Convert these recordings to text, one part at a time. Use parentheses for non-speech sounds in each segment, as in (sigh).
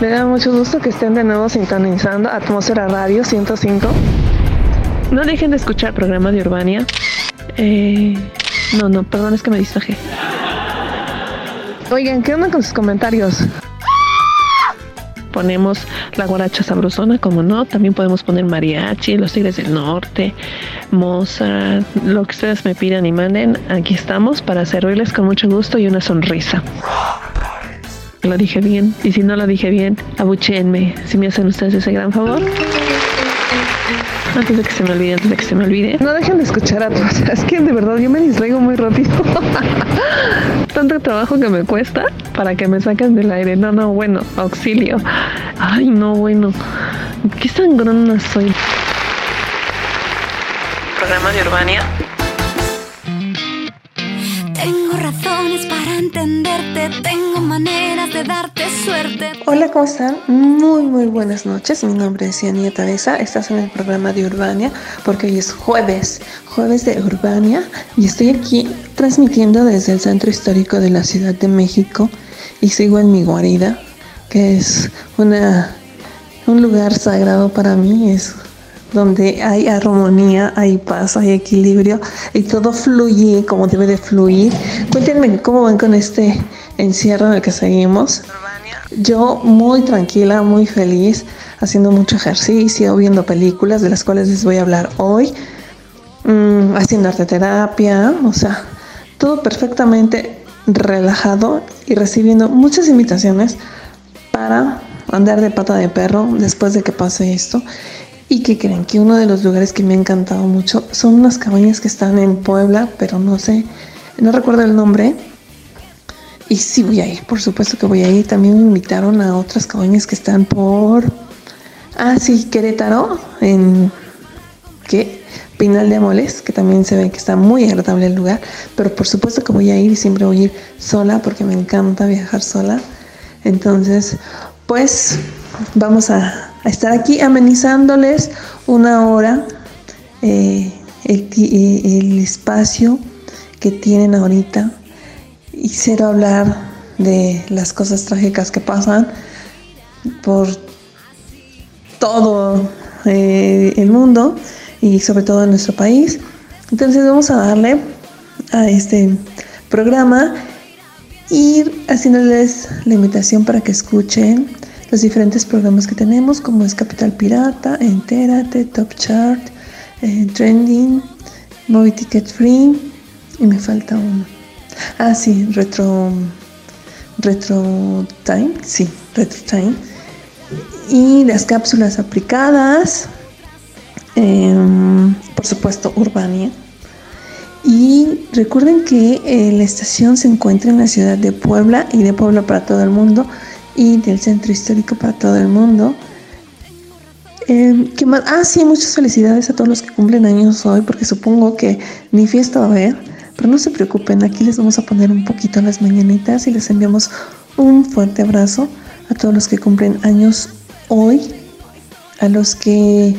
Me da mucho gusto que estén de nuevo sintonizando Atmósfera Radio 105. No dejen de escuchar programa de Urbania. Eh, no, no, perdón, es que me distraje. Oigan, ¿qué onda con sus comentarios? Ponemos la guaracha sabrosona, como no. También podemos poner mariachi, los tigres del norte, Mozart, lo que ustedes me pidan y manden. Aquí estamos para servirles con mucho gusto y una sonrisa. Lo dije bien. Y si no lo dije bien, abuchéenme. Si me hacen ustedes ese gran favor. Antes de que se me olvide, antes de que se me olvide. No dejen de escuchar a todos. (laughs) Es que de verdad yo me distraigo muy rápido. (laughs) Tanto trabajo que me cuesta para que me saquen del aire. No, no, bueno, auxilio. Ay, no, bueno. Qué sangrona soy. Programa de Urbania. Razones para entenderte, tengo maneras de darte suerte. Hola, ¿cómo están? Muy, muy buenas noches. Mi nombre es Yanía Tabeza. Estás en el programa de Urbania porque hoy es jueves, jueves de Urbania y estoy aquí transmitiendo desde el centro histórico de la Ciudad de México y sigo en mi guarida, que es una, un lugar sagrado para mí. Donde hay armonía, hay paz, hay equilibrio y todo fluye como debe de fluir. Cuéntenme cómo van con este encierro en el que seguimos. Yo muy tranquila, muy feliz, haciendo mucho ejercicio, viendo películas de las cuales les voy a hablar hoy, mm, haciendo arte terapia, o sea, todo perfectamente relajado y recibiendo muchas invitaciones para andar de pata de perro después de que pase esto y que creen que uno de los lugares que me ha encantado mucho son unas cabañas que están en Puebla, pero no sé, no recuerdo el nombre. Y sí voy a ir, por supuesto que voy a ir. También me invitaron a otras cabañas que están por... Ah, sí, Querétaro, en... ¿Qué? Pinal de Amoles, que también se ve que está muy agradable el lugar. Pero por supuesto que voy a ir y siempre voy a ir sola porque me encanta viajar sola. Entonces, pues vamos a estar aquí amenizándoles una hora eh, el, el, espacio que tienen ahorita y quiero hablar de las cosas trágicas que pasan por todo eh, el mundo y sobre todo en nuestro país. Entonces vamos a darle a este programa ir haciéndoles la invitación para que escuchen los diferentes programas que tenemos, como es Capital Pirata, Entérate, Top Chart, eh, Trending, Movie Ticket Free, y me falta uno. Ah, sí, Retro, Retro Time, sí, Retro Time. Y las cápsulas aplicadas, em, por supuesto, Urbania. Y recuerden que eh, la estación se encuentra en la ciudad de Puebla y de Puebla para todo el mundo y del Centro Histórico para todo el mundo. Eh, ¿qué más? Ah, sí, muchas felicidades a todos los que cumplen años hoy, porque supongo que ni fiesta va a haber, pero no se preocupen, aquí les vamos a poner un poquito las mañanitas y les enviamos un fuerte abrazo a todos los que cumplen años hoy, a los que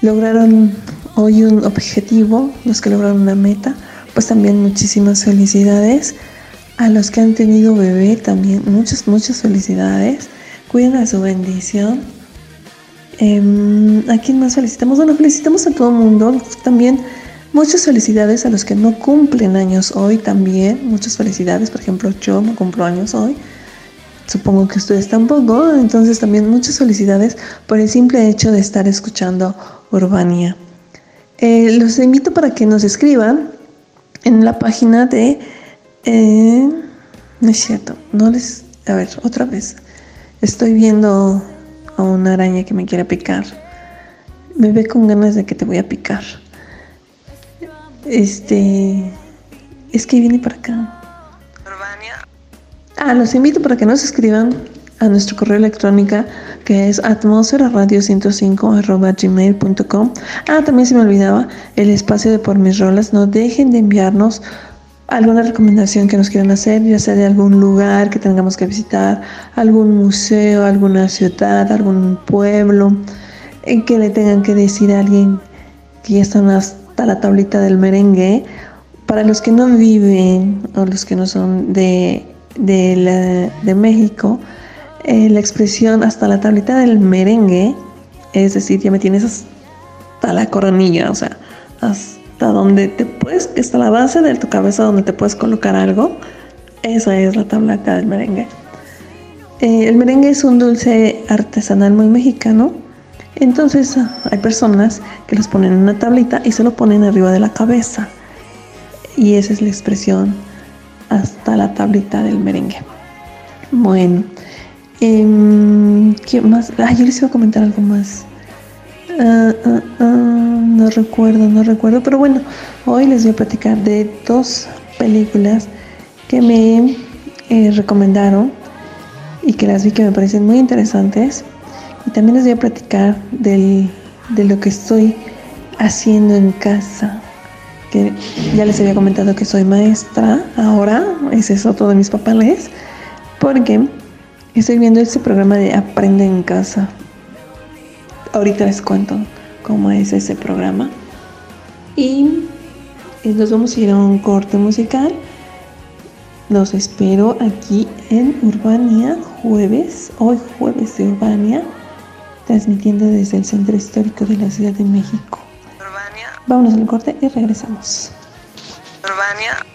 lograron hoy un objetivo, los que lograron una meta, pues también muchísimas felicidades. A los que han tenido bebé también, muchas, muchas felicidades. Cuiden a su bendición. Em, ¿A quién más felicitamos? Bueno, felicitamos a todo el mundo. También muchas felicidades a los que no cumplen años hoy también. Muchas felicidades. Por ejemplo, yo no cumplo años hoy. Supongo que ustedes tampoco. Entonces también muchas felicidades por el simple hecho de estar escuchando Urbania. Eh, los invito para que nos escriban en la página de eh, no es cierto, no les... A ver, otra vez. Estoy viendo a una araña que me quiere picar. Me ve con ganas de que te voy a picar. Este... Es que viene para acá. Ah, los invito para que nos escriban a nuestro correo electrónico que es atmosferaradio105 gmail.com. Ah, también se me olvidaba el espacio de por mis rolas. No dejen de enviarnos alguna recomendación que nos quieran hacer, ya sea de algún lugar que tengamos que visitar, algún museo, alguna ciudad, algún pueblo, en que le tengan que decir a alguien que ya están hasta la tablita del merengue. Para los que no viven o los que no son de, de, México, eh, la expresión hasta la tablita del merengue, es decir, ya me tienes hasta la coronilla, o sea, hasta donde te puedes, hasta la base de tu cabeza donde te puedes colocar algo, esa es la tablita del merengue. Eh, el merengue es un dulce artesanal muy mexicano, entonces hay personas que los ponen en una tablita y se lo ponen arriba de la cabeza. Y esa es la expresión hasta la tablita del merengue. Bueno, em, ¿qué más? Ah, yo les iba a comentar algo más. Ah, ah, ah, no recuerdo, no recuerdo, pero bueno, hoy les voy a platicar de dos películas que me eh, recomendaron y que las vi que me parecen muy interesantes. Y también les voy a platicar de lo que estoy haciendo en casa que ya les había comentado que soy maestra ahora, ese es otro de mis papeles, porque estoy viendo ese programa de Aprende en casa. Ahorita les cuento cómo es ese programa. Y nos vamos a ir a un corte musical. Los espero aquí en Urbania jueves, hoy jueves de Urbania, transmitiendo desde el Centro Histórico de la Ciudad de México. Vámonos al corte y regresamos. Urbania.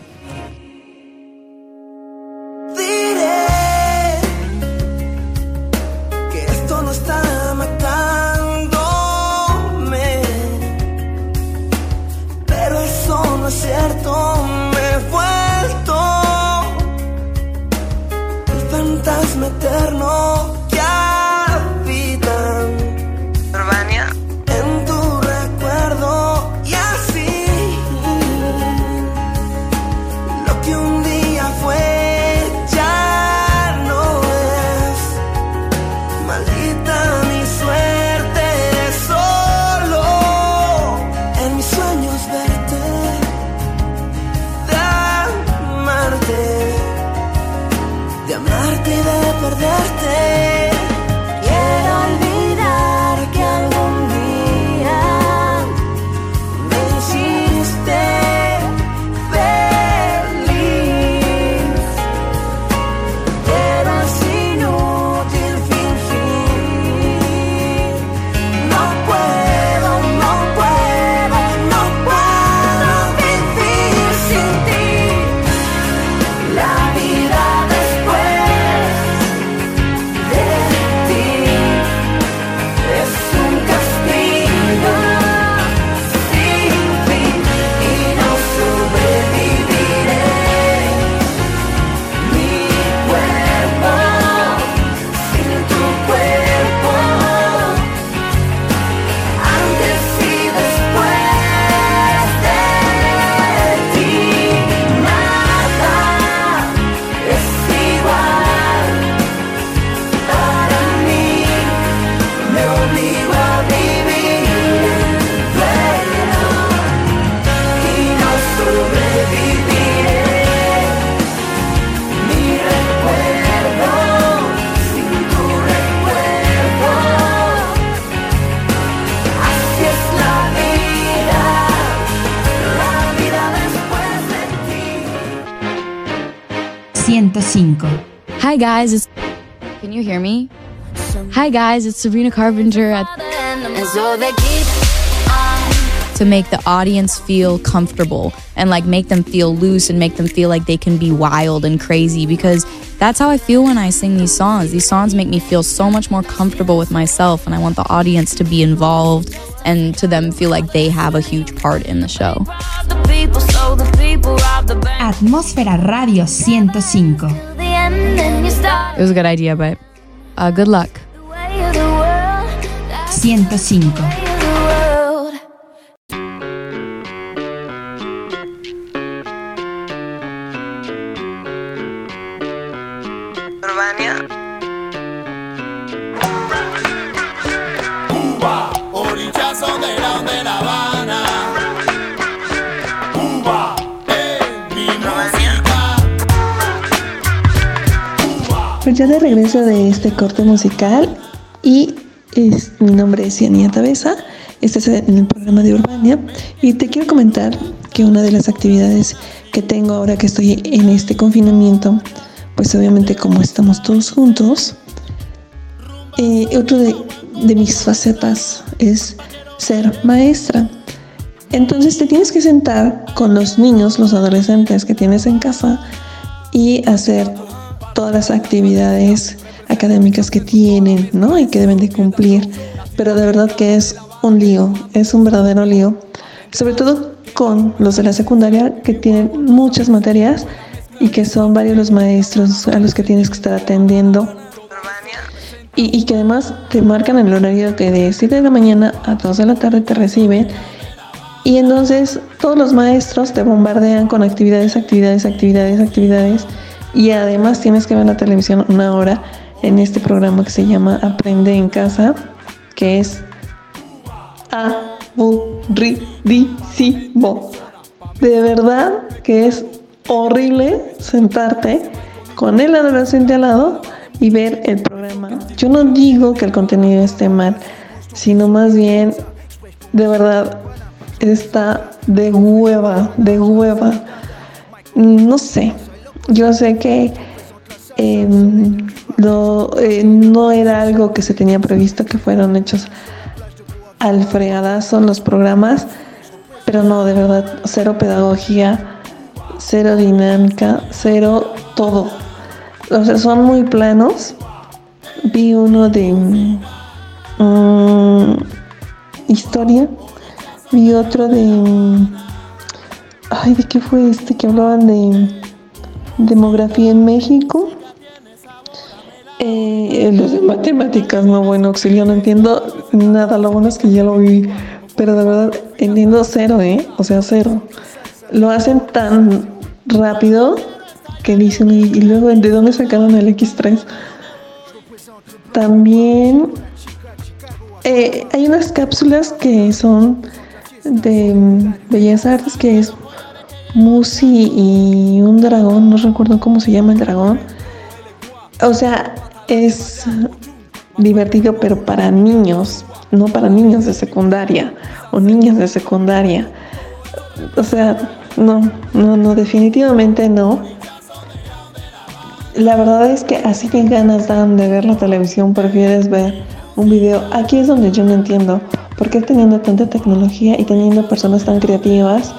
Guys, it's Can you hear me? Hi guys, it's Sabrina Carpenter at to make the audience feel comfortable and like make them feel loose and make them feel like they can be wild and crazy because that's how I feel when I sing these songs. These songs make me feel so much more comfortable with myself and I want the audience to be involved and to them feel like they have a huge part in the show. Atmósfera Radio 105 It was a good idea, but uh, good luck. 105 ya de regreso de este corte musical y es, mi nombre es Yanía Tabesa, este es en el programa de Urbania y te quiero comentar que una de las actividades que tengo ahora que estoy en este confinamiento, pues obviamente como estamos todos juntos, eh, otro de mis facetas es ser maestra. Entonces te tienes que sentar con los niños, los adolescentes que tienes en casa y hacer todas las actividades académicas que tienen, ¿no? Y que deben de cumplir. Pero de verdad que es un lío, es un verdadero lío. Sobre todo con los de la secundaria que tienen muchas materias y que son varios los maestros a los que tienes que estar atendiendo. Y, y que además te marcan el horario que de 7 de la mañana a 2 de la tarde te reciben y entonces todos los maestros te bombardean con actividades, actividades, actividades, actividades. Y además tienes que ver la televisión una hora en este programa que se llama Aprende en casa, que es aburridísimo. De verdad que es horrible sentarte con el adolescente al lado y ver el programa. Yo no digo que el contenido esté mal, sino más bien, de verdad, está de hueva, de hueva. No sé, yo sé que em, eh, no era algo que se tenía previsto que fueron hechos al freadazo los programas, pero no, de verdad, cero pedagogía, cero dinámica, cero todo. O sea, son muy planos. Vi uno de mm, historia Vi otro de. Ay, ¿de qué fue este? Que hablaban de demografía en México. Eh, los de matemáticas, no, bueno, auxilio, no entiendo nada. Lo bueno es que ya lo vi, pero de verdad entiendo cero, ¿eh? O sea, cero. Lo hacen tan rápido que dicen, y, luego, ¿de dónde sacaron el X3? También eh, hay unas cápsulas que son de Bellas Artes que es Musi y un dragón, no recuerdo cómo se llama el dragón. O sea, es divertido, pero para niños, no para niños de secundaria o niñas de secundaria. O sea, no, no, no, definitivamente no. La verdad es que así que ganas dan de ver la televisión, prefieres ver un video. Aquí es donde yo no entiendo. ¿Por qué teniendo tanta tecnología y teniendo personas tan creativas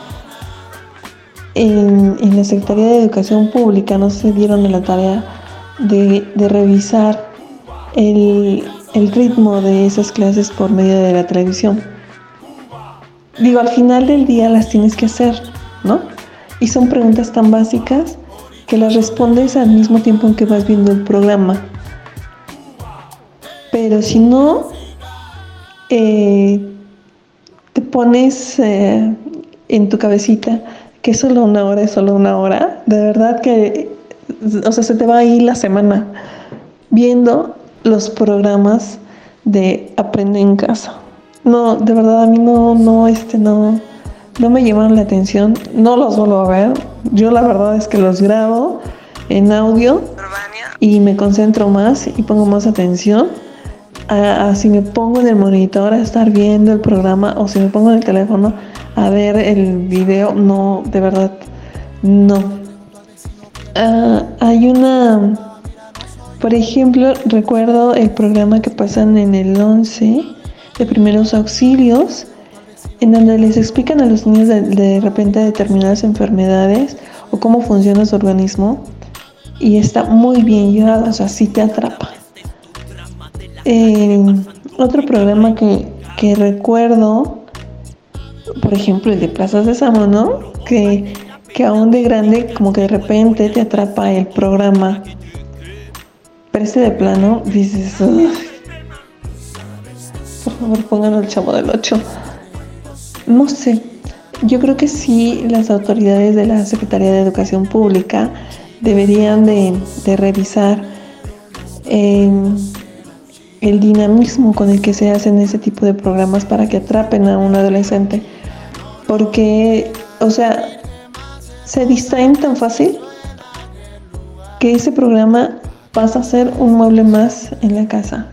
en, la Secretaría de Educación Pública no se dieron a la tarea de, revisar el, ritmo de esas clases por medio de la televisión? Digo, al final del día las tienes que hacer, ¿no? Y son preguntas tan básicas que las respondes al mismo tiempo en que vas viendo el programa. Pero si no, eh, te pones eh, en tu cabecita que solo una hora es solo una hora, de verdad que, o sea, se te va a ir la semana viendo los programas de Aprende en casa. No, de verdad a mí no, no, este, no, no me llamaron la atención, no los vuelvo a ver. Yo la verdad es que los grabo en audio y me concentro más y pongo más atención a, si me pongo en el monitor a estar viendo el programa o si me pongo en el teléfono a ver el video, no, de verdad, no. Ah, hay una, por ejemplo, recuerdo el programa que pasan en el 11 de primeros auxilios, en donde les explican a los niños de, de repente determinadas enfermedades o cómo funciona su organismo. Y está muy bien llevado, o sea, sí te atrapa. Eh, otro programa que, recuerdo, por ejemplo, el de Plazas de Samo, ¿no? Que, que aún de grande, como que de repente te atrapa el programa. Pero este de plano, dices, por favor, pongan el chavo del 8. No sé, yo creo que sí las autoridades de la Secretaría de Educación Pública deberían de, revisar el dinamismo con el que se hacen ese tipo de programas para que atrapen a un adolescente. Porque, o sea, se distraen tan fácil que ese programa pasa a ser un mueble más en la casa.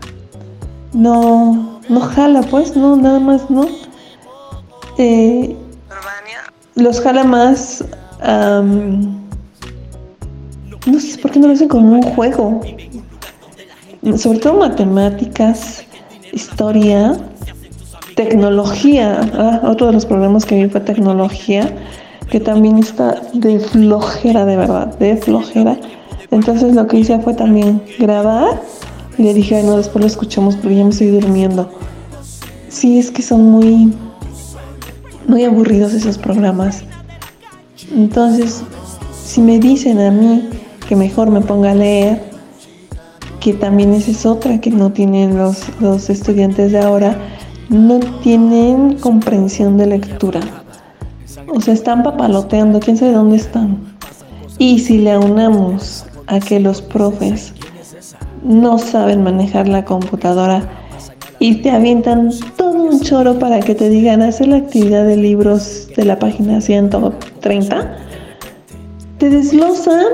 No, no jala, pues, no, nada más, no. Eh, los jala más. no sé por qué no lo hacen como un juego sobre todo matemáticas, historia, tecnología. Otro de los programas que vi fue tecnología, que también está de flojera, de verdad, de flojera. Entonces lo que hice fue también grabar y le dije, no, después lo escuchamos porque ya me estoy durmiendo. Sí, es que son muy, muy aburridos esos programas. Entonces, si me dicen a mí que mejor me ponga a leer, que también esa es otra que no tienen los, los estudiantes de ahora, no tienen comprensión de lectura. O sea, están papaloteando, quién sabe dónde están. Y si le aunamos a que los profes no saben manejar la computadora y te avientan todo un choro para que te digan hacer la actividad de libros de la página 130, te desglosan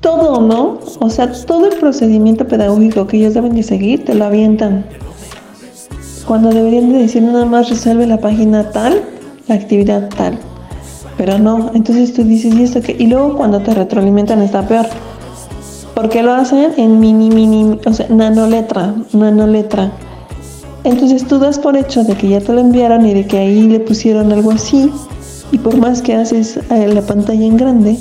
todo, ¿no? O sea, todo el procedimiento pedagógico que ellos deben de seguir, te lo avientan. Cuando deberían de decir nada más resuelve la página tal, la actividad tal. Pero no, entonces tú dices, ¿y esto qué? Y luego cuando te retroalimentan está peor. Porque lo hacen en mini, mini, o sea, nanoletra, nanoletra. Entonces tú das por hecho de que ya te lo enviaron y de que ahí le pusieron algo así. Y por más que haces eh, la pantalla en grande,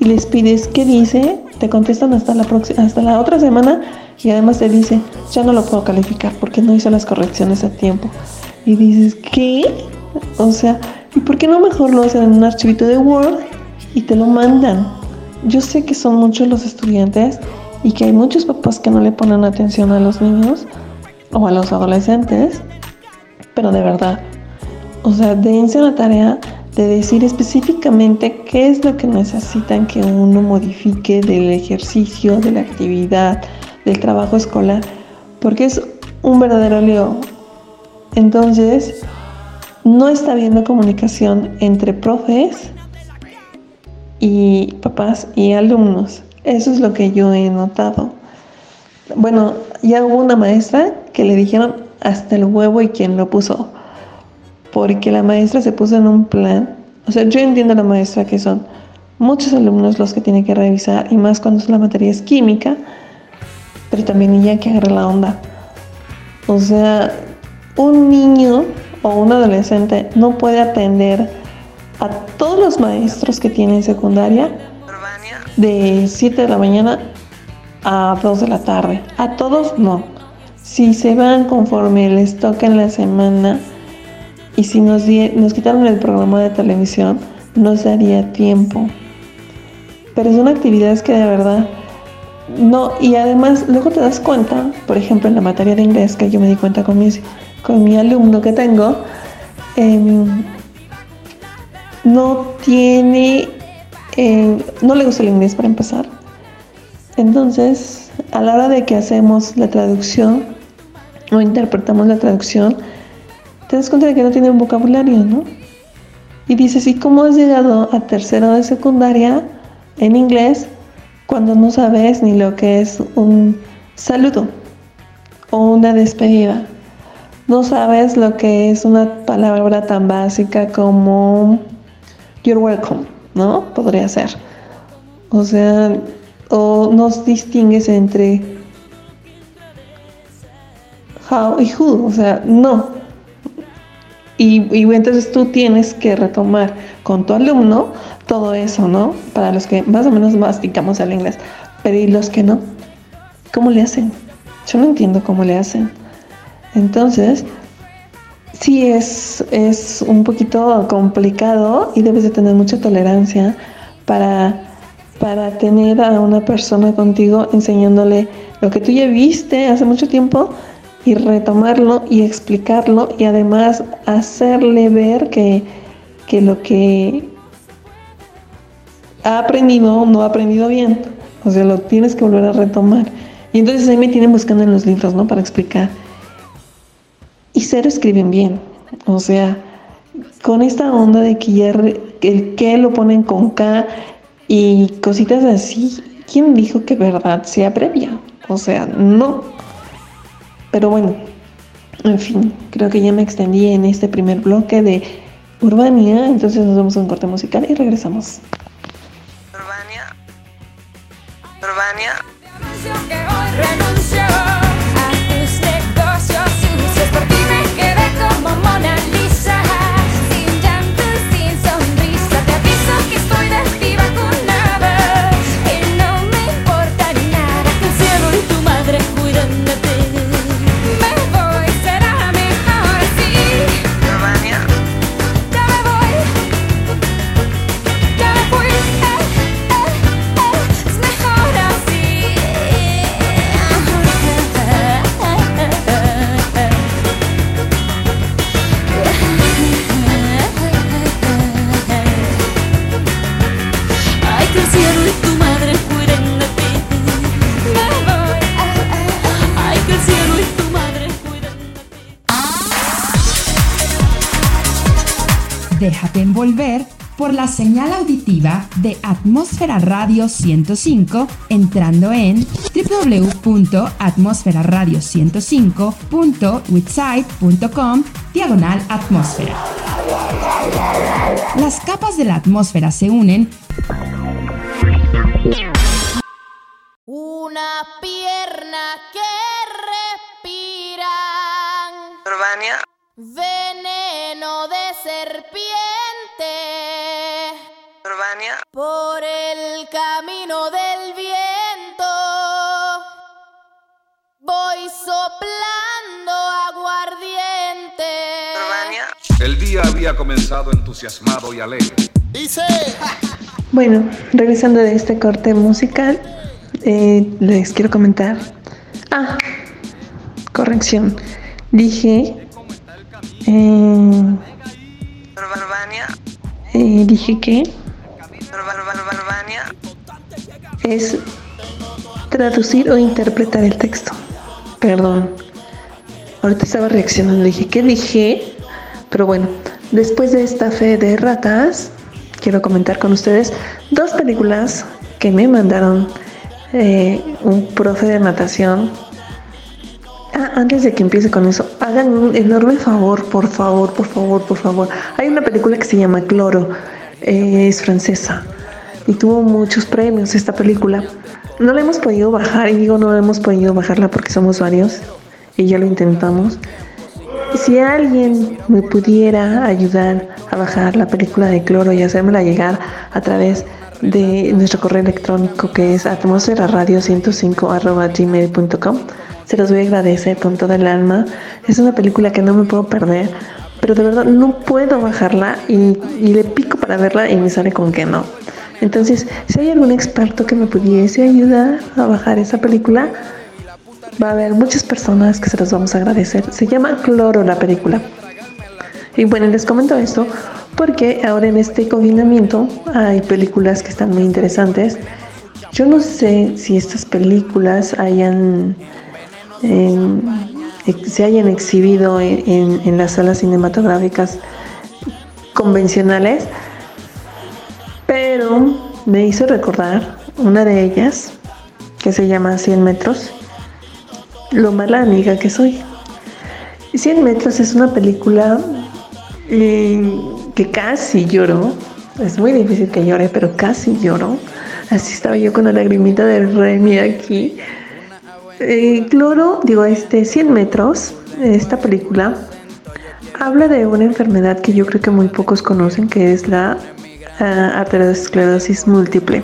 y les pides qué dice, te contestan hasta la hasta la otra semana y además te dice, ya no lo puedo calificar porque no hice las correcciones a tiempo. Y dices, ¿qué? O sea, ¿y por qué no mejor lo hacen en un archivito de Word y te lo mandan? Yo sé que son muchos los estudiantes y que hay muchos papás que no le ponen atención a los niños o a los adolescentes, pero de verdad, o sea, dense la tarea de decir específicamente qué es lo que necesitan que uno modifique del ejercicio, de la actividad, del trabajo escolar, porque es un verdadero lío. Entonces, no está habiendo comunicación entre profes y papás y alumnos. Eso es lo que yo he notado. Bueno, ya hubo una maestra que le dijeron hasta el huevo y quien lo puso porque la maestra se puso en un plan. O sea, yo entiendo a la maestra que son muchos alumnos los que tienen que revisar, y más cuando la materia es química, pero también ella que agarre la onda. O sea, un niño o un adolescente no puede atender a todos los maestros que tiene en secundaria de 7 de la mañana a 2 de la tarde. A todos no. Si se van conforme les toca en la semana, y si nos, nos quitaron el programa de televisión, nos daría tiempo. Pero son actividades que de verdad no, y además luego te das cuenta, por ejemplo en la materia de inglés, que yo me di cuenta con, con mi alumno que tengo, em, no tiene, eh, no le gusta el inglés para empezar. Entonces, a la hora de que hacemos la traducción o interpretamos la traducción, te das cuenta de que no tiene un vocabulario, ¿no? Y dices, ¿y cómo has llegado a tercero de secundaria en inglés cuando no sabes ni lo que es un saludo o una despedida? No sabes lo que es una palabra tan básica como you're welcome, ¿no? Podría ser. O sea, o no distingues entre how y who, o sea, no. Y, entonces tú tienes que retomar con tu alumno todo eso, ¿no? Para los que más o menos masticamos el inglés. Pero ¿y los que no? ¿Cómo le hacen? Yo no entiendo cómo le hacen. Entonces, sí es, es un poquito complicado y debes de tener mucha tolerancia para, para tener a una persona contigo enseñándole lo que tú ya viste hace mucho tiempo y retomarlo y explicarlo y además hacerle ver que, lo que ha aprendido no ha aprendido bien. O sea, lo tienes que volver a retomar. Y entonces ahí me tienen buscando en los libros, ¿no? Para explicar. Y cero escriben bien. O sea, con esta onda de que el que lo ponen con K y cositas así, ¿quién dijo que verdad sea previa? O sea, no. Pero bueno, en fin, creo que ya me extendí en este primer bloque de Urbania, entonces nos vamos a un corte musical y regresamos. Urbania. Urbania. Déjate envolver por la señal auditiva de Atmósfera Radio 105 entrando en www.atmosferaradio105.witsite.com diagonal atmósfera. Las capas de la atmósfera se unen. Una pierna que respira. Urbania. Veneno Por el camino del viento. Voy soplando aguardiente. El día había comenzado entusiasmado y alegre. Dice. (laughs) Bueno, regresando de este corte musical, eh, les quiero comentar. Ah, corrección. Dije. eh, eh, dije que Es traducir o interpretar el texto. Perdón. Ahorita estaba reaccionando, dije, ¿qué dije? Pero bueno, después de esta fe de ratas, quiero comentar con ustedes dos películas que me mandaron eh, un profe de natación. Ah, antes de que empiece con eso, hagan un enorme favor, por favor, por favor, por favor. Hay una película que se llama Cloro, eh, es francesa y tuvo muchos premios esta película. No la hemos podido bajar y digo no hemos podido bajarla porque somos varios y ya lo intentamos. Si alguien me pudiera ayudar a bajar la película de Cloro y hacérmela llegar a través de nuestro correo electrónico que es atmosfera radio105 se los voy a agradecer con toda el alma. Es una película que no me puedo perder, pero de verdad no puedo bajarla y, le pico para verla y me sale con que no. Entonces, si hay algún experto que me pudiese ayudar a bajar esa película, va a haber muchas personas que se los vamos a agradecer. Se llama Cloro la película. Y bueno, les comento esto porque ahora en este confinamiento hay películas que están muy interesantes. Yo no sé si estas películas hayan ex- se hayan exhibido en, las salas cinematográficas convencionales, pero me hizo recordar una de ellas que se llama 100 metros, lo mala amiga que soy. 100 metros es una película eh, que casi lloro, es muy difícil que llore, pero casi lloro. Así estaba yo con la lagrimita de Remy aquí. Eh, Cloro, digo, este 100 metros, esta película habla de una enfermedad que yo creo que muy pocos conocen, que es la ah, arteriosclerosis múltiple.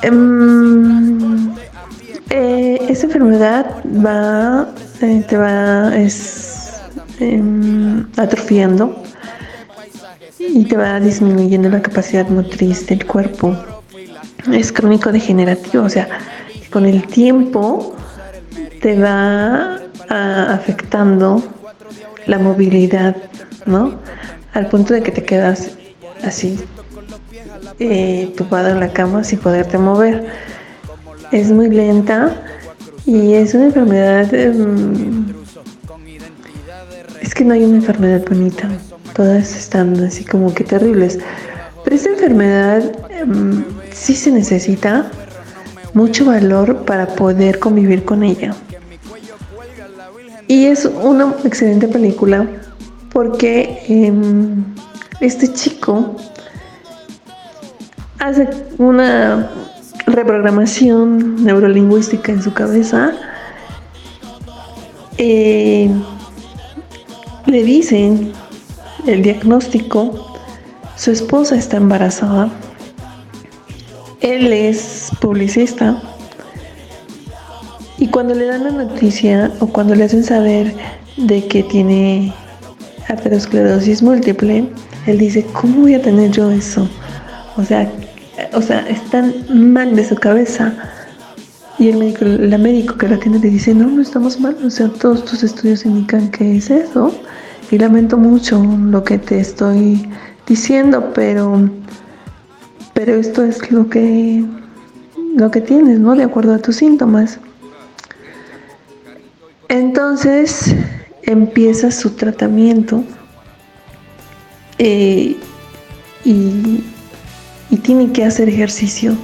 Em, eh, esta enfermedad va, eh, te va, es em, atrofiando y te va disminuyendo la capacidad motriz del cuerpo. Es crónico degenerativo, o sea, con el tiempo te va ah, afectando la movilidad, ¿no? Al punto de que te quedas así, eh, tumbado en la cama sin poderte mover. Es muy lenta y es una enfermedad... em, es que no hay una enfermedad bonita, todas están así como que terribles. Pero esta enfermedad em, sí se necesita mucho valor para poder convivir con ella. Y es una excelente película porque em, este chico hace una reprogramación neurolingüística en su cabeza, eh, le dicen el diagnóstico, su esposa está embarazada, él es publicista y cuando le dan la noticia o cuando le hacen saber de que tiene aterosclerosis múltiple, él dice, ¿cómo voy a tener yo eso? O sea, o sea, están mal de su cabeza. Y el médico, la médico que la tiene le dice, no, no estamos mal, o sea, todos tus estudios indican que es eso. Y lamento mucho lo que te estoy diciendo, pero, pero esto es lo que, lo que tienes, ¿no? De acuerdo a tus síntomas. Entonces empieza su tratamiento eh, y, y tiene que hacer ejercicio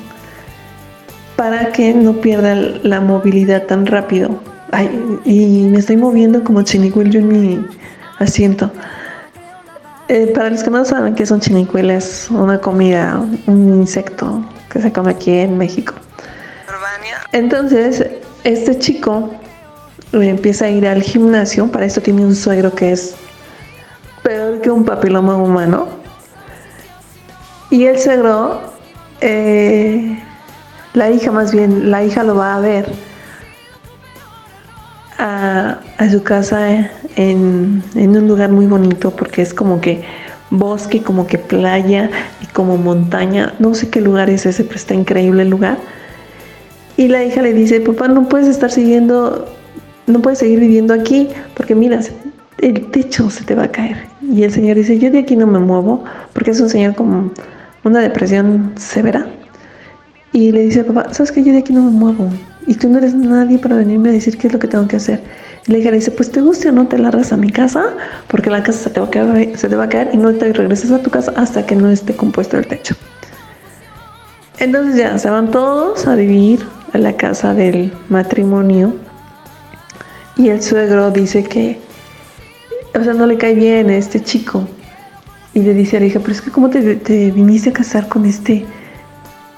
para que no pierda la movilidad tan rápido. Ay, y me estoy moviendo como chinicuil en mi asiento. Eh, para los que no saben qué son chinicuiles, una comida, un insecto que se come aquí en México. Entonces, este chico empieza a ir al gimnasio. Para esto tiene un suegro que es peor que un papiloma humano. Y el suegro, eh, la hija más bien, la hija lo va a ver a, a su casa en, en, un lugar muy bonito porque es como que bosque, como que playa y como montaña. No sé qué lugar es ese, pero está increíble el lugar. Y la hija le dice, papá, no puedes estar siguiendo no puedes seguir viviendo aquí porque mira, el techo se te va a caer. Y el señor dice, yo de aquí no me muevo porque es un señor con una depresión severa. Y le dice, papá, ¿sabes que yo de aquí no me muevo? Y tú no eres nadie para venirme a decir qué es lo que tengo que hacer. La hija le dice, pues te guste o no te largas a mi casa porque la casa se te va a te caer y no te regresas a tu casa hasta que no esté compuesto el techo. Entonces ya se van todos a vivir a la casa del matrimonio y el suegro dice que, o sea, no le cae bien a este chico. Y le dice a la hija, pero es que ¿cómo te, viniste a casar con este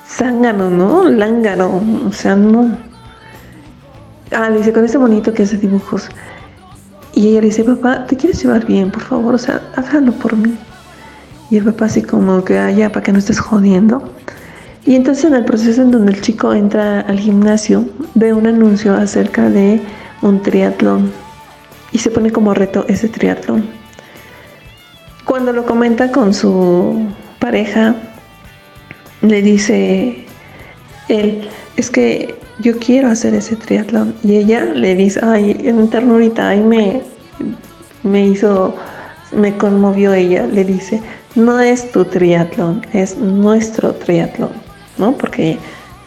zángano, no? Lángaro, o sea, no. Ah, le dice, con este bonito que hace dibujos. Y ella le dice, papá, ¿te quieres llevar bien, por favor? O sea, hágalo por mí. Y el papá así como que, ah, para que no estés jodiendo. Y entonces en el proceso en donde el chico entra al gimnasio, ve un anuncio acerca de un triatlón y se pone como reto ese triatlón. Cuando lo comenta con su pareja, le dice él, es que yo quiero hacer ese triatlón. Y ella le dice, ay, en ternurita, ahí me, me hizo, me conmovió ella, le dice, no es tu triatlón, es nuestro triatlón, ¿no? Porque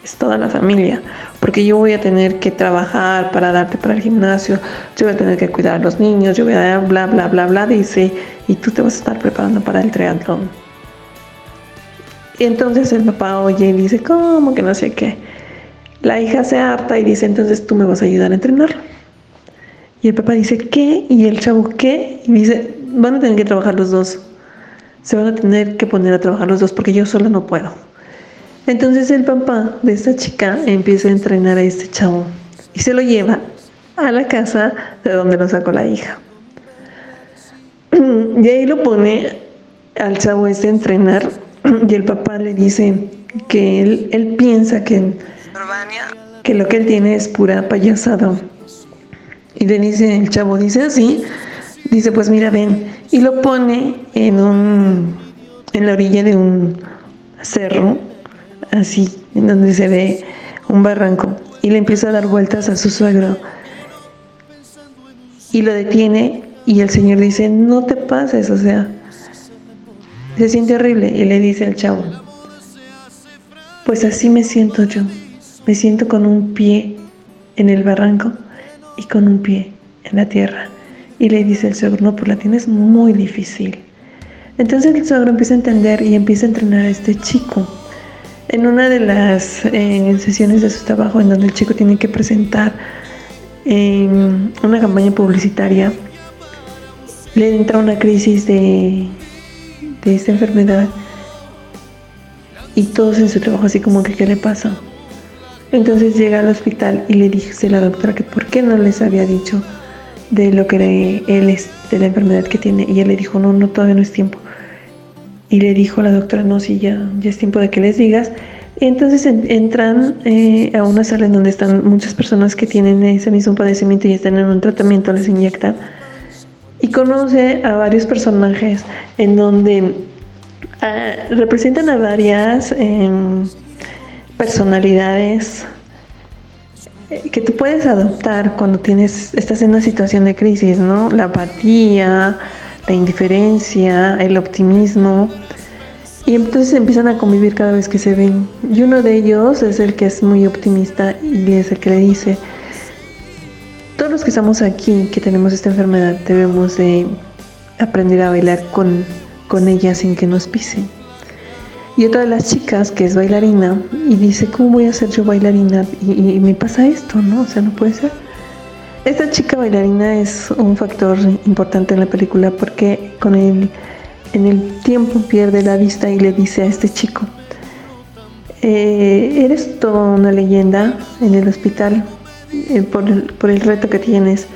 es toda la familia, porque yo voy a tener que trabajar para darte para el gimnasio, yo voy a tener que cuidar a los niños, yo voy a dar bla, bla, bla, bla, dice, y tú te vas a estar preparando para el triatlón. Y entonces el papá oye y dice, ¿cómo que no sé qué? La hija se harta y dice, entonces tú me vas a ayudar a entrenarlo. Y el papá dice, ¿qué? Y el chavo, ¿qué? Y dice, van a tener que trabajar los dos. Se van a tener que poner a trabajar los dos porque yo solo no puedo. Entonces el papá de esta chica empieza a entrenar a este chavo y se lo lleva a la casa de donde lo sacó la hija. Y ahí lo pone al chavo este a entrenar y el papá le dice que él, él piensa que, que lo que él tiene es pura payasada. Y le dice, el chavo dice así, dice pues mira ven, y lo pone en un, en la orilla de un cerro así, en donde se ve un barranco, y le empieza a dar vueltas a su suegro. Y lo detiene y el señor dice, no te pases, o sea, se siente horrible. Y le dice al chavo, pues así me siento yo, me siento con un pie en el barranco y con un pie en la tierra. Y le dice el suegro, no, pues la tienes muy difícil. Entonces el suegro empieza a entender y empieza a entrenar a este chico en una de las eh, sesiones de su trabajo en donde el chico tiene que presentar una campaña publicitaria, le entra una crisis de, de esta enfermedad y todos en su trabajo así como que qué le pasa Entonces llega al hospital y le dice la doctora que por qué no les había dicho de lo que él es, de la enfermedad que tiene. Y él le dijo, no, no, todavía no es tiempo. Y le dijo la doctora, no, sí, ya, ya es tiempo de que les digas. Y entonces entran eh, a una sala en donde están muchas personas que tienen ese mismo padecimiento y están en un tratamiento, les inyectan. Y conoce a varios personajes en donde ah, representan a varias em, personalidades que tú puedes adoptar cuando tienes, estás en una situación de crisis, ¿no? La apatía, la indiferencia, el optimismo. Y entonces empiezan a convivir cada vez que se ven. Y uno de ellos es el que es muy optimista y es el que le dice, todos los que estamos aquí, que tenemos esta enfermedad, debemos de aprender a bailar con, con ella sin que nos pisen. Y otra de las chicas que es bailarina y dice, ¿cómo voy a ser yo bailarina? Y, me pasa esto, ¿no? O sea, no puede ser. Esta chica bailarina es un factor importante en la película porque con el, en el tiempo pierde la vista y le dice a este chico, eh, eres toda una leyenda en el hospital eh, por, el, por el reto que tienes.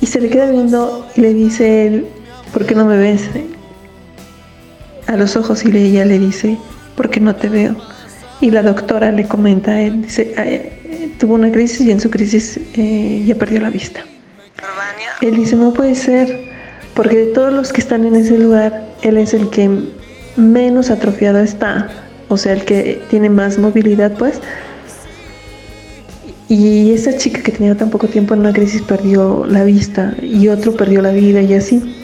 Y se le queda viendo y le dice ¿por qué no me ves? A los ojos y ella le dice, ¿por qué no te veo? Y la doctora le comenta a él, dice, eh, tuvo una crisis y en su crisis eh, ya perdió la vista. Él dice, no puede ser, porque de todos los que están en ese lugar, él es el que menos atrofiado está, o sea, el que tiene más movilidad, pues. Y esa chica que tenía tan poco tiempo en una crisis perdió la vista y otro perdió la vida y así.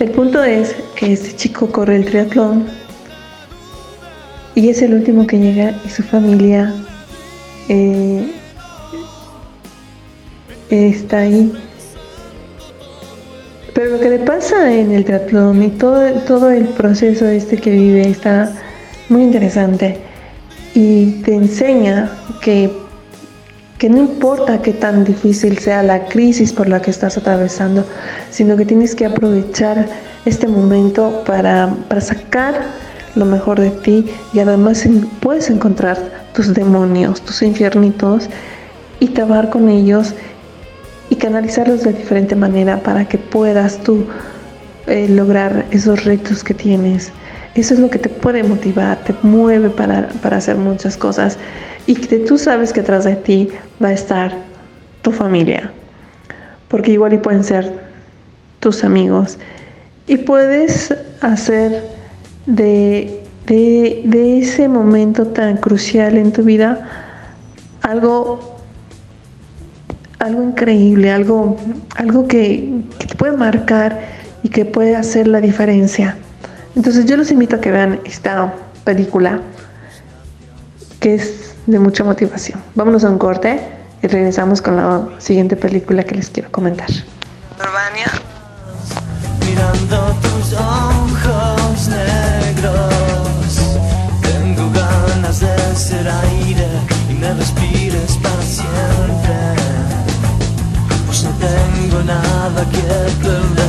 El punto es que este chico corre el triatlón y es el último que llega y su familia eh, está ahí. Pero lo que le pasa en el triatlón y todo, todo el proceso este que vive está muy interesante y te enseña que que no importa qué tan difícil sea la crisis por la que estás atravesando, sino que tienes que aprovechar este momento para, sacar lo mejor de ti y además puedes encontrar tus demonios, tus infiernitos y trabajar con ellos y canalizarlos de diferente manera para que puedas tú eh, lograr esos retos que tienes. Eso es lo que te puede motivar, te mueve para, para hacer muchas cosas y que tú sabes que atrás de ti va a estar tu familia, porque igual y pueden ser tus amigos y puedes hacer de, de, ese momento tan crucial en tu vida algo algo increíble, algo, algo que, que, te puede marcar y que puede hacer la diferencia. Entonces yo los invito a que vean esta película que es de mucha motivación. Vámonos a un corte y regresamos con la siguiente película que les quiero comentar. Urbania. Mirando tus ojos negros, tengo ganas de ser aire y me respires para siempre. Pues no tengo nada que perder.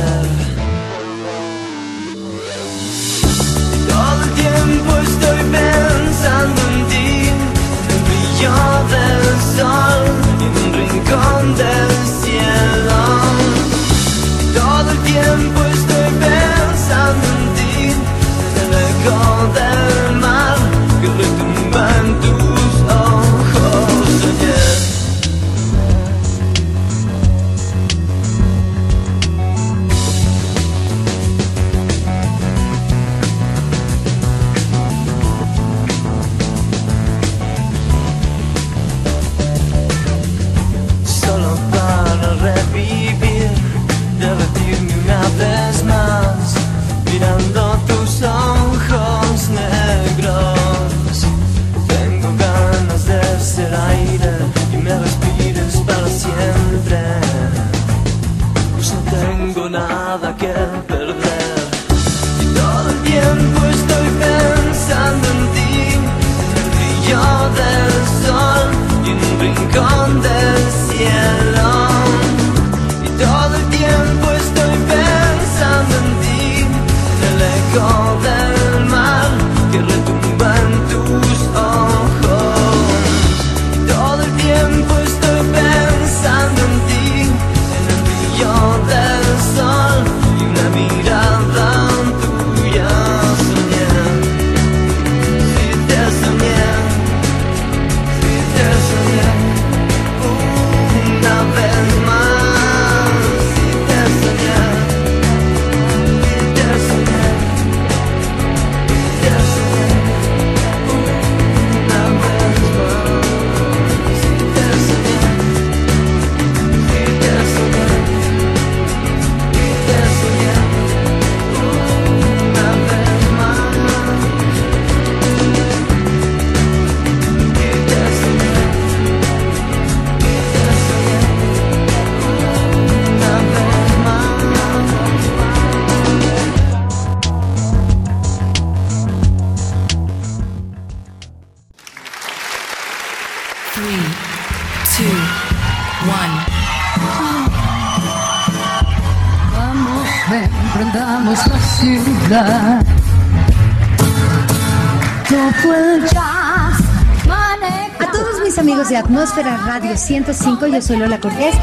Radio 105, yo soy Lola Cortés.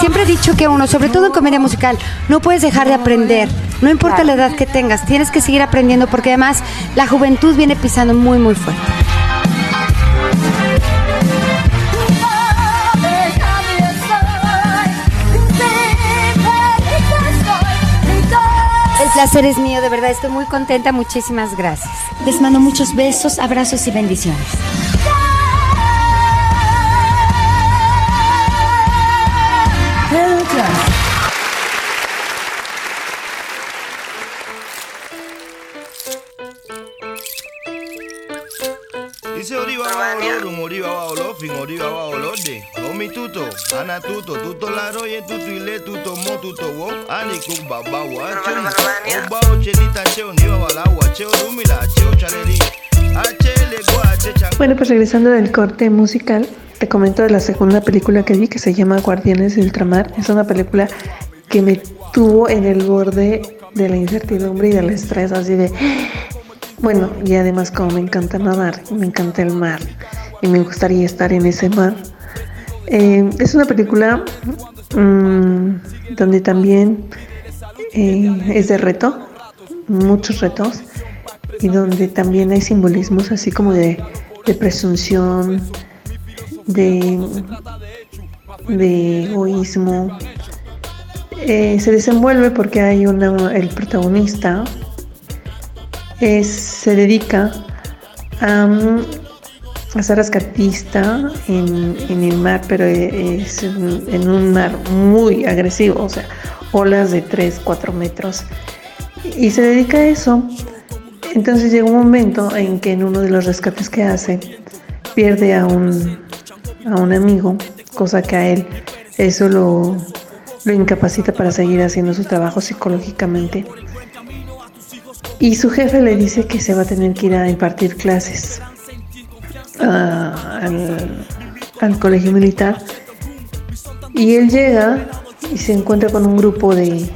Siempre he dicho que uno, sobre todo en comedia musical, no puedes dejar de aprender. No importa la edad que tengas, tienes que seguir aprendiendo porque además la juventud viene pisando muy, muy fuerte. Placer es mío, de verdad, estoy muy contenta, muchísimas gracias. Les mando muchos besos, abrazos y bendiciones. Tuto, ana tuto, tuto laro ye tuto ile tuto mo tuto wo. Ani kuk baba wa chum. Oba o chelita cheo niba balawa cheo rumila cheo chaleri. Achele gua checha. Bueno, pues regresando del corte musical, te comento de la segunda película que vi que se llama Guardianes del Ultramar. Es una película que me tuvo en el borde de la incertidumbre y del estrés, así de... Bueno, y además como me encanta nadar, me encanta el mar y me gustaría estar en ese mar. Eh, es una película mm, donde también eh, es de reto, muchos retos, y donde también hay simbolismos así como de, presunción, de, egoísmo. Eh, se desenvuelve porque hay una, el protagonista se dedica a, mm, a ser rescatista en, el mar, pero es en, en un mar muy agresivo, o sea, olas de 3, 4 metros. Y se dedica a eso. Entonces llega un momento en que en uno de los rescates que hace pierde a un, a un amigo, cosa que a él eso lo, lo incapacita para seguir haciendo su trabajo psicológicamente. Y su jefe le dice que se va a tener que ir a impartir clases al, colegio militar. Y él llega y se encuentra con un grupo de,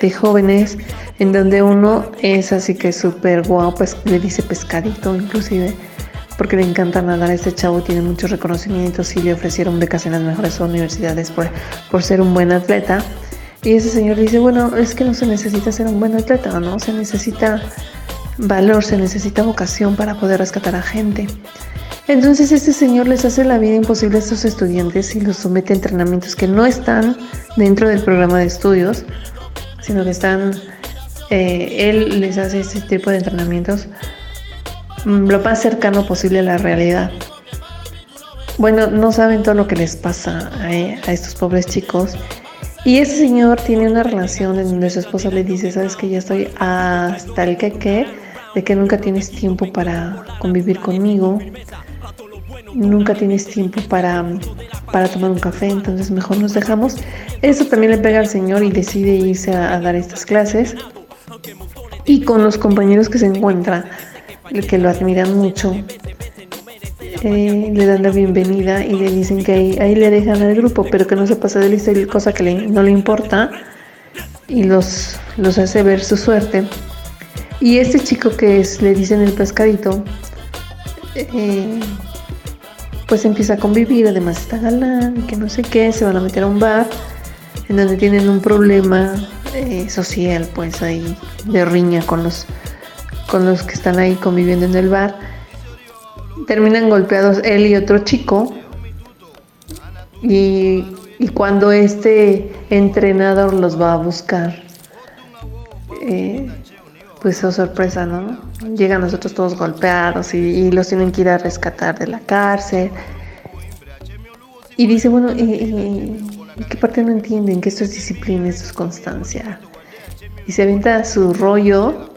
de jóvenes en donde uno es así que súper guau, pues le dice pescadito inclusive, porque le encanta nadar. Este chavo tiene muchos reconocimientos y le ofrecieron becas en las mejores universidades por, por ser un buen atleta. Y ese señor dice, bueno, es que no se necesita ser un buen atleta, ¿no? Se necesita valor, se necesita vocación para poder rescatar a gente. Entonces este señor les hace la vida imposible a estos estudiantes y los somete a entrenamientos que no están dentro del programa de estudios, sino que están, eh, él les hace este tipo de entrenamientos mm, lo más cercano posible a la realidad. Bueno, no saben todo lo que les pasa a, estos pobres chicos. Y ese señor tiene una relación en donde su esposa le dice, sabes que ya estoy hasta el que que, de que nunca tienes tiempo para convivir conmigo, nunca tienes tiempo para, para tomar un café, entonces mejor nos dejamos. Eso también le pega al señor y decide irse a, dar estas clases. Y con los compañeros que se encuentra, que lo admiran mucho, eh, le dan la bienvenida y le dicen que ahí, ahí le dejan al grupo, pero que no se pase de lista, cosa que le- no le importa y los, los hace ver su suerte. Y este chico que es, le dicen el pescadito, eh, pues empieza a convivir, además está galán, que no sé qué, se van a meter a un bar en donde tienen un problema eh, social, pues ahí de riña con los, con los que están ahí conviviendo en el bar terminan golpeados él y otro chico. Y, y cuando este entrenador los va a buscar, eh, pues oh sorpresa, ¿no? Llegan nosotros todos golpeados y, los tienen que ir a rescatar de la cárcel. Y dice, bueno, ¿y, y- y qué parte no entienden? Que esto es disciplina, esto es constancia. Y se avienta su rollo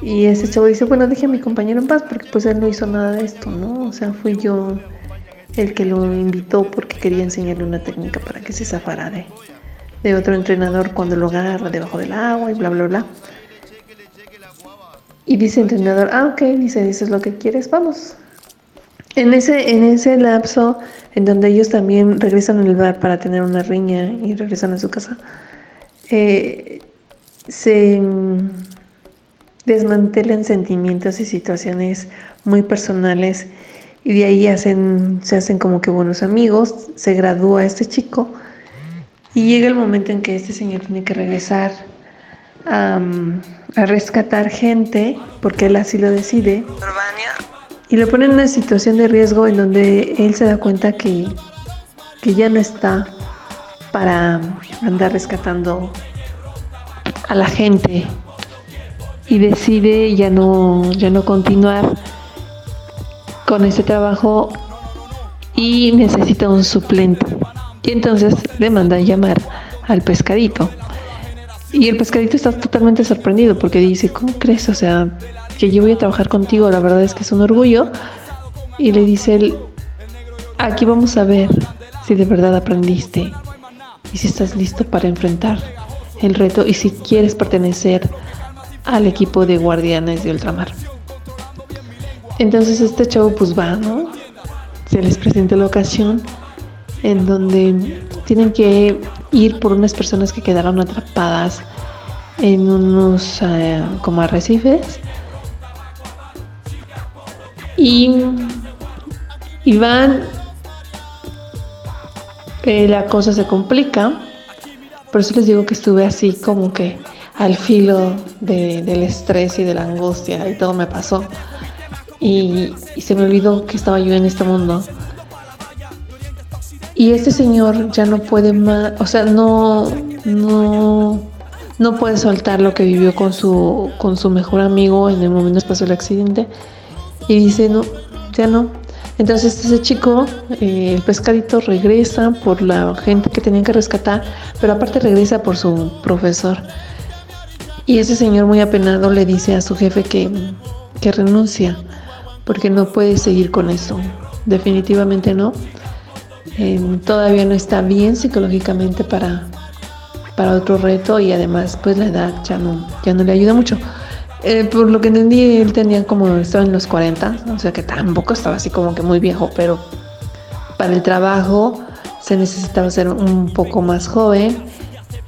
y ese chavo dice, bueno, deje a mi compañero en paz porque pues él no hizo nada de esto, ¿no? O sea, fui yo el que lo invitó porque quería enseñarle una técnica para que se zafara de, de otro entrenador cuando lo agarra debajo del agua y bla, bla, bla. Y dice el entrenador, ah, ok, dice, eso es lo que quieres, vamos. En ese, en ese lapso, en donde ellos también regresan al bar para tener una riña y regresan a su casa, eh, se mm, desmantelan sentimientos y situaciones muy personales y de ahí hacen, se hacen como que buenos amigos, se gradúa este chico y llega el momento en que este señor tiene que regresar a, a rescatar gente, porque él así lo decide, y lo pone en una situación de riesgo en donde él se da cuenta que, que ya no está para andar rescatando a la gente y decide ya no, ya no continuar con ese trabajo y necesita un suplente. Y entonces le mandan llamar al pescadito. Y el pescadito está totalmente sorprendido porque dice, ¿cómo crees? O sea, que yo voy a trabajar contigo, la verdad es que es un orgullo. Y le dice él, aquí vamos a ver si de verdad aprendiste y si estás listo para enfrentar el reto y si quieres pertenecer al equipo de guardianes de ultramar. Entonces este chavo pues va, ¿no? Se les presenta la ocasión en donde tienen que ir por unas personas que quedaron atrapadas en unos eh, como arrecifes. Y, y van eh, la cosa se complica. Por eso les digo que estuve así como que al filo de- del estrés y de la angustia y todo me pasó. Y, y se me olvidó que estaba yo en este mundo y este señor ya no puede más, o sea, no, no, no puede soltar lo que vivió con su, con su mejor amigo en el momento que pasó el accidente. Y dice, no, ya no. Entonces ese chico, eh, el pescadito, regresa por la gente que tenían que rescatar, pero aparte regresa por su profesor. Y ese señor muy apenado le dice a su jefe que, que renuncia, porque no puede seguir con eso. Definitivamente no. Eh, todavía no está bien psicológicamente para, para otro reto y además pues la edad ya no, ya no le ayuda mucho. Eh, por lo que entendí, él tenía como, estaba en los 40, o sea que tampoco estaba así como que muy viejo, pero para el trabajo se necesitaba ser un poco más joven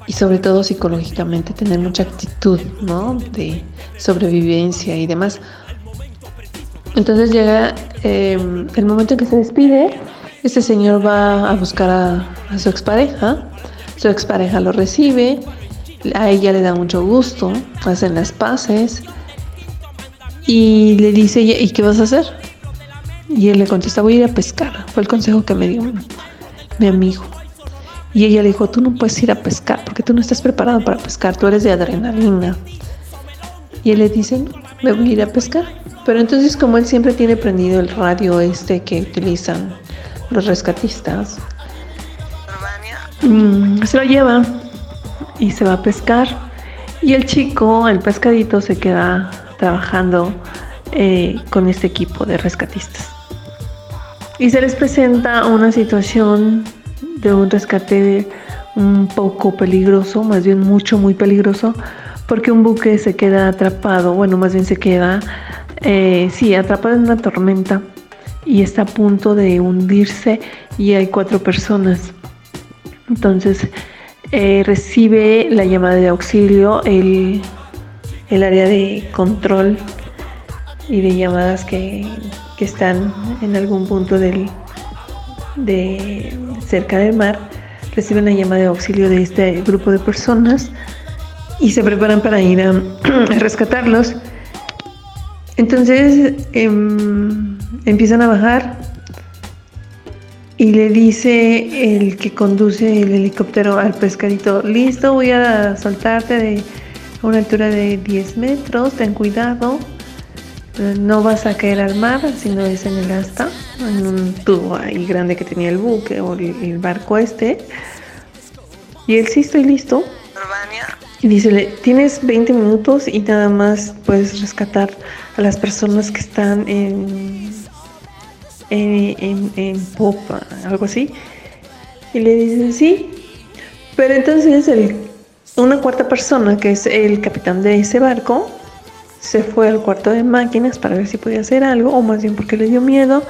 y sobre todo psicológicamente tener mucha actitud, ¿no? De sobrevivencia y demás. Entonces llega eh, el momento en que se despide, este señor va a buscar a, a su expareja, su expareja lo recibe, a ella le da mucho gusto, hacen las paces y le dice, "¿Y- ¿y qué vas a hacer? Y él le contesta, voy a ir a pescar. Fue el consejo que me dio mi amigo. Y ella le dijo, tú no puedes ir a pescar porque tú no estás preparado para pescar, tú eres de adrenalina. Y él le dice, "No, me voy a ir a pescar. Pero entonces como él siempre tiene prendido el radio este que utilizan los rescatistas, mm, se lo lleva y se va a pescar. Y el chico, el pescadito, se queda trabajando eh, con este equipo de rescatistas. Y se les presenta una situación de un rescate un poco peligroso, más bien mucho, muy peligroso, porque un buque se queda atrapado, bueno, más bien se queda, eh, sí, atrapado en una tormenta y está a punto de hundirse y hay cuatro personas. Entonces eh, recibe la llamada de auxilio el, el área de control y de llamadas que, que están en algún punto del, de cerca del mar. Reciben la llamada de auxilio de este grupo de personas y se preparan para ir a, (clears throat) rescatarlos. Entonces em, empiezan a bajar y le dice el que conduce el helicóptero al pescadito, listo, voy a soltarte de a una altura de 10 metros, ten cuidado, no vas a caer al mar, sino es en el asta, en un tubo ahí grande que tenía el buque o el, barco este. Y él sí estoy listo. Y dice, "Le- tienes 20 minutos y nada más puedes rescatar a las personas que están en, en, en- popa, algo así. Y le dicen, sí. Pero entonces el- una cuarta persona, que es el capitán de ese barco, se fue al cuarto de máquinas para ver si podía hacer algo, o más bien porque le dio miedo.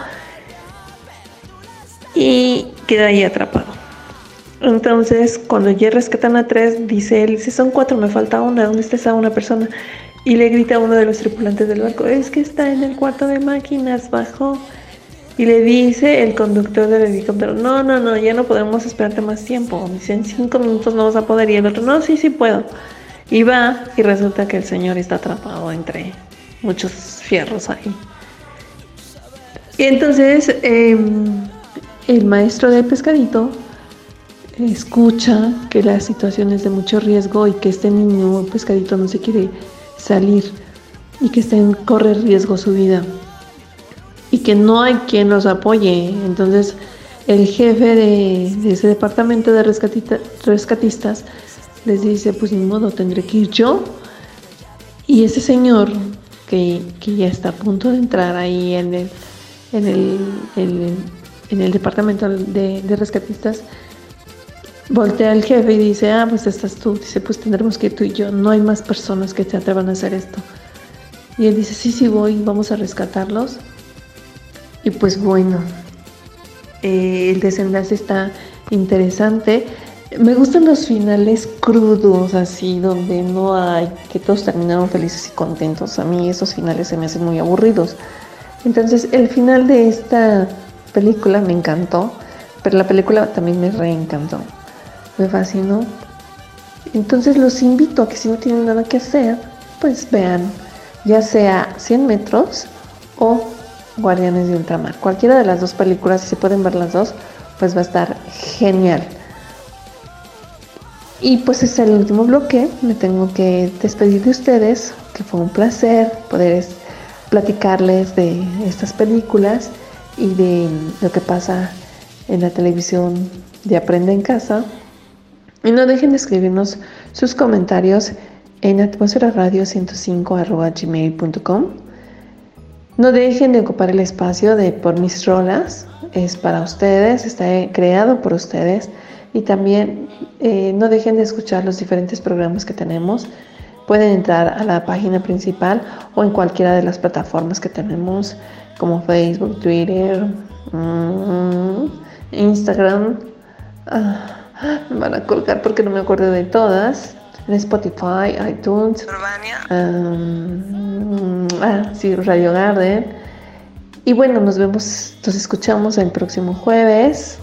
y queda ahí atrapado. Entonces, cuando ya rescatan a tres, dice él, si son cuatro, me falta una, ¿dónde está esa una persona? Y le grita a uno de los tripulantes del barco, es que está en el cuarto de máquinas, bajó. Y le dice el conductor del helicóptero, no, no, no, ya no podemos esperarte más tiempo. Dice, en cinco minutos no vas a poder. Y el otro, no, sí, sí puedo. Y va y resulta que el señor está atrapado entre muchos fierros ahí. Y entonces em, el maestro del pescadito escucha que la situación es de mucho riesgo y que este niño pescadito no se quiere salir y que está en corre riesgo su vida y que no hay quien los apoye. Entonces el jefe de, ese departamento de rescatistas les dice, pues ni modo, tendré que ir yo. Y ese señor que, que ya está a punto de entrar ahí en el, en el, en el departamento de, rescatistas, voltea al jefe y dice, ah, pues estás tú. Dice, pues tendremos que ir tú y yo. No hay más personas que se atrevan a hacer esto. Y él dice, sí, sí voy, vamos a rescatarlos. Y pues bueno, eh, el desenlace está interesante. Me gustan los finales crudos, así, donde no hay, que todos terminaron felices y contentos. A mí esos finales se me hacen muy aburridos. Entonces, el final de esta película me encantó, pero la película también me reencantó. Me fascinó. Entonces, los invito a que si no tienen nada que hacer, pues vean, ya sea 100 metros o Guardianes de Ultramar. Cualquiera de las dos películas, si se pueden ver las dos, pues va a estar genial. Y pues es el último bloque. Me tengo que despedir de ustedes, que fue un placer poder es- platicarles de estas películas y de lo que pasa en la televisión de Aprende en Casa. Y no dejen de escribirnos sus comentarios en atmósfera radio 105.gmail.com. No dejen de ocupar el espacio de Por mis rolas. Es para ustedes, está creado por ustedes. Y también eh, no dejen de escuchar los diferentes programas que tenemos. Pueden entrar a la página principal o en cualquiera de las plataformas que tenemos, como Facebook, Twitter, mm, Instagram. Ah, me van a colgar porque no me acuerdo de todas. En Spotify, iTunes. Um, ah, sí, Radio Garden. Y bueno, nos vemos, nos escuchamos el próximo jueves,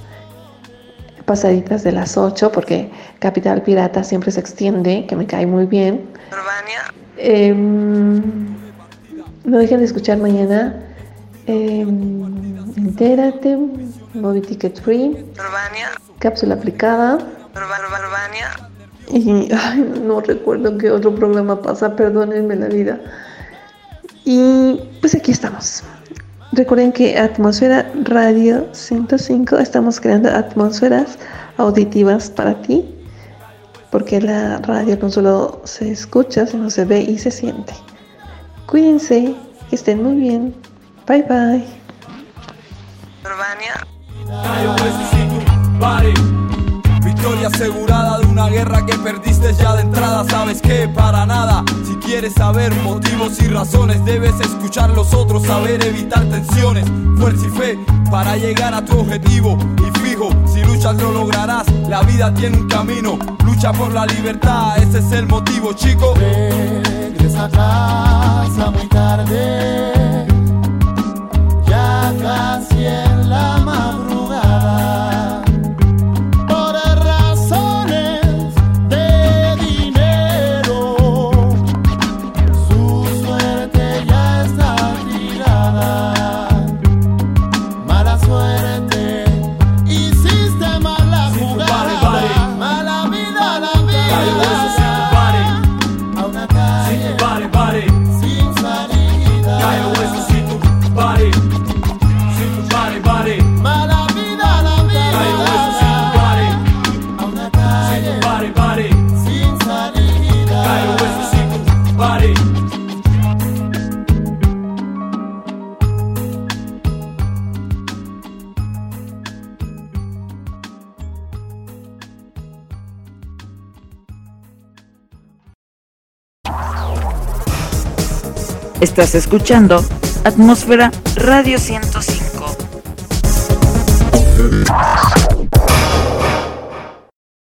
pasaditas de las 8, porque Capital Pirata siempre se extiende, que me cae muy bien. Em, no dejen de escuchar mañana. em, entérate, Movie Ticket Free, cápsula aplicada. Y ay, no recuerdo qué otro programa pasa, perdónenme la vida. Y pues aquí estamos. Recuerden que Atmósfera Radio 105 estamos creando atmósferas auditivas para ti, porque la radio no solo se escucha, sino se ve y se siente. Cuídense, que estén muy bien. Bye bye. Victoria asegurada de una guerra que perdiste ya de entrada. Sabes que para nada. Si quieres saber motivos y razones, debes escuchar los otros, saber evitar tensiones. Fuerza y fe para llegar a tu objetivo. Y fijo, si luchas lo lograrás. La vida tiene un camino. Lucha por la libertad, ese es el motivo, chico. Regresa a casa muy tarde, ya casi en Estás escuchando Atmósfera Radio 105.